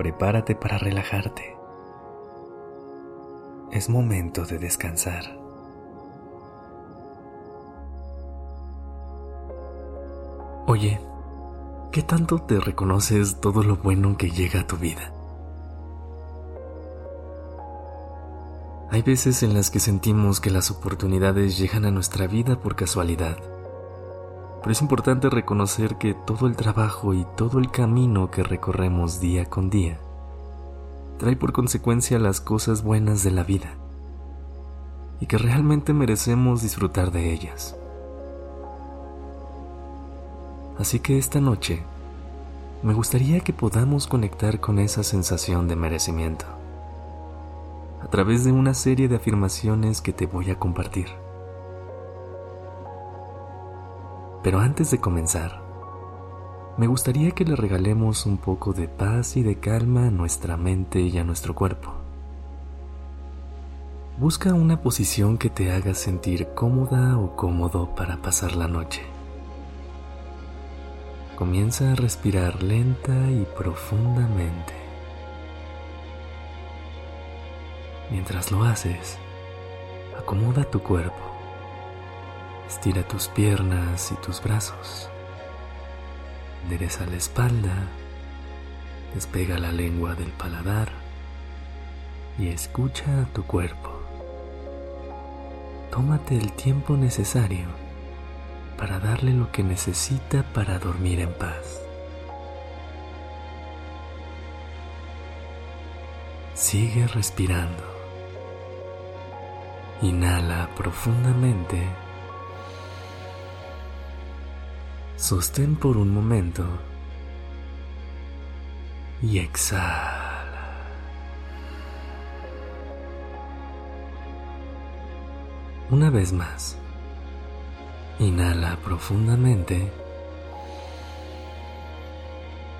Prepárate para relajarte. Es momento de descansar. Oye, ¿qué tanto te reconoces todo lo bueno que llega a tu vida? Hay veces en las que sentimos que las oportunidades llegan a nuestra vida por casualidad pero es importante reconocer que todo el trabajo y todo el camino que recorremos día con día trae por consecuencia las cosas buenas de la vida y que realmente merecemos disfrutar de ellas. Así que esta noche me gustaría que podamos conectar con esa sensación de merecimiento a través de una serie de afirmaciones que te voy a compartir. Pero antes de comenzar, me gustaría que le regalemos un poco de paz y de calma a nuestra mente y a nuestro cuerpo. Busca una posición que te haga sentir cómoda o cómodo para pasar la noche. Comienza a respirar lenta y profundamente. Mientras lo haces, acomoda tu cuerpo Estira tus piernas y tus brazos. Endereza la espalda. Despega la lengua del paladar. Y escucha a tu cuerpo. Tómate el tiempo necesario para darle lo que necesita para dormir en paz. Sigue respirando. Inhala profundamente Sostén por un momento y exhala. Una vez más, inhala profundamente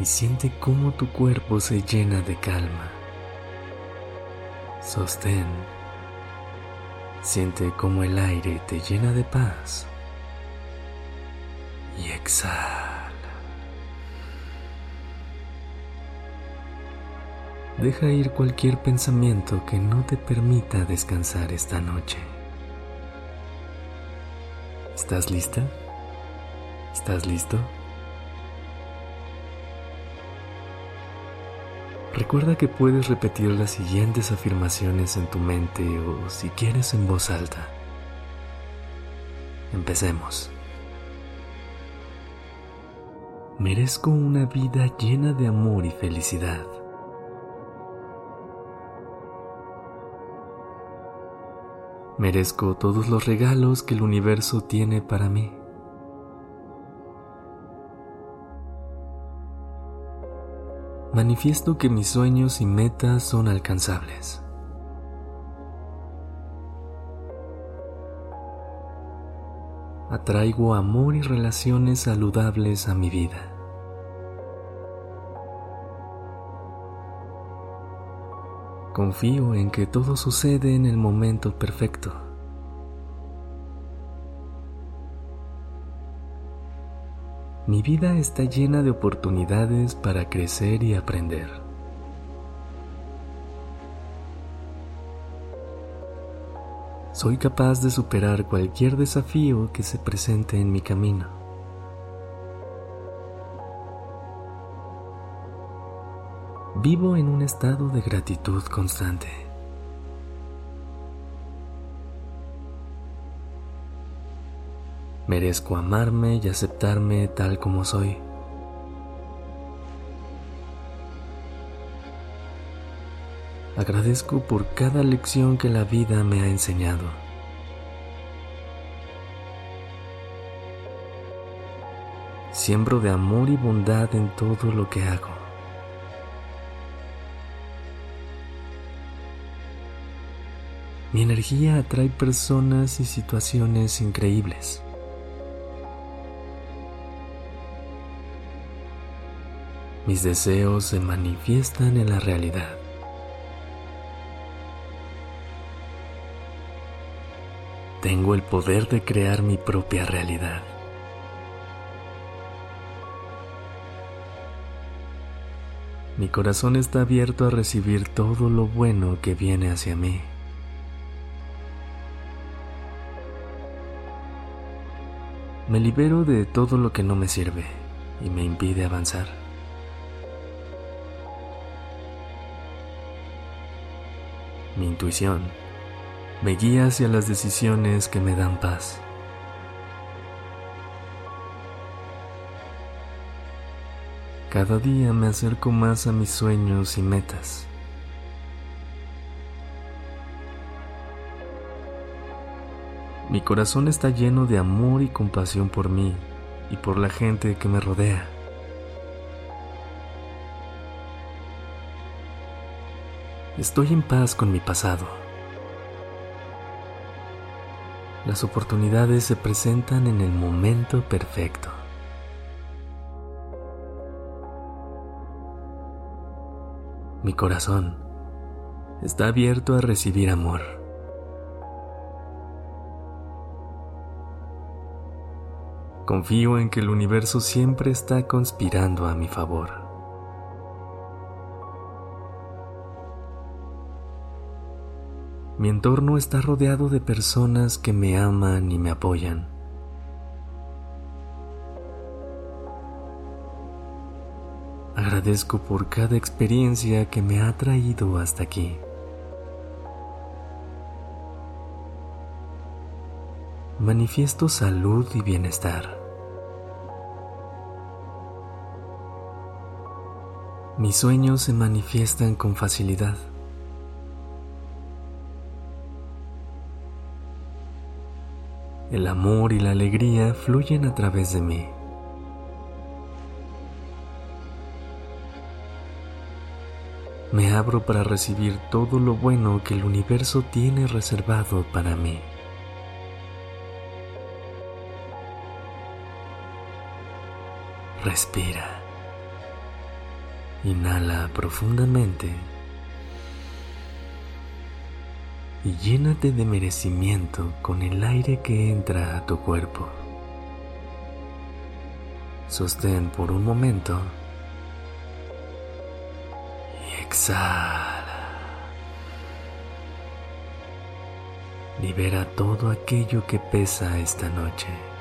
y siente cómo tu cuerpo se llena de calma. Sostén. Siente cómo el aire te llena de paz y exhala. Deja ir cualquier pensamiento que no te permita descansar esta noche. ¿Estás lista? ¿Estás listo? Recuerda que puedes repetir las siguientes afirmaciones en tu mente o si quieres en voz alta. Empecemos. Merezco una vida llena de amor y felicidad. Merezco todos los regalos que el universo tiene para mí. Manifiesto que mis sueños y metas son alcanzables. Atraigo amor y relaciones saludables a mi vida. Confío en que todo sucede en el momento perfecto. Mi vida está llena de oportunidades para crecer y aprender. Soy capaz de superar cualquier desafío que se presente en mi camino. Vivo en un estado de gratitud constante. Merezco amarme y aceptarme tal como soy. Agradezco por cada lección que la vida me ha enseñado. Siembro de amor y bondad en todo lo que hago. Mi energía atrae personas y situaciones increíbles. Mis deseos se manifiestan en la realidad. Tengo el poder de crear mi propia realidad. Mi corazón está abierto a recibir todo lo bueno que viene hacia mí. Me libero de todo lo que no me sirve y me impide avanzar. Mi intuición me guía hacia las decisiones que me dan paz. Cada día me acerco más a mis sueños y metas. Mi corazón está lleno de amor y compasión por mí y por la gente que me rodea. Estoy en paz con mi pasado las oportunidades se presentan en el momento perfecto. Mi corazón está abierto a recibir amor. Confío en que el universo siempre está conspirando a mi favor. Mi entorno está rodeado de personas que me aman y me apoyan. Agradezco por cada experiencia que me ha traído hasta aquí. Manifiesto salud y bienestar. Mis sueños se manifiestan con facilidad. El amor y la alegría fluyen a través de mí. Me abro para recibir todo lo bueno que el universo tiene reservado para mí. Respira. Inhala profundamente y llénate de merecimiento con el aire que entra a tu cuerpo. Sostén por un momento y exhala. Libera todo aquello que pesa esta noche.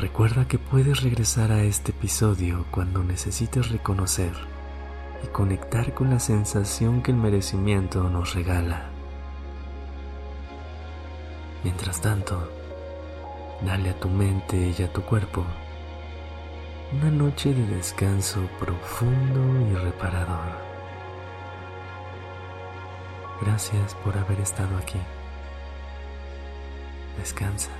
Recuerda que puedes regresar a este episodio cuando necesites reconocer y conectar con la sensación que el merecimiento nos regala. Mientras tanto, dale a tu mente y a tu cuerpo una noche de descanso profundo y reparador. Gracias por haber estado aquí. Descansa.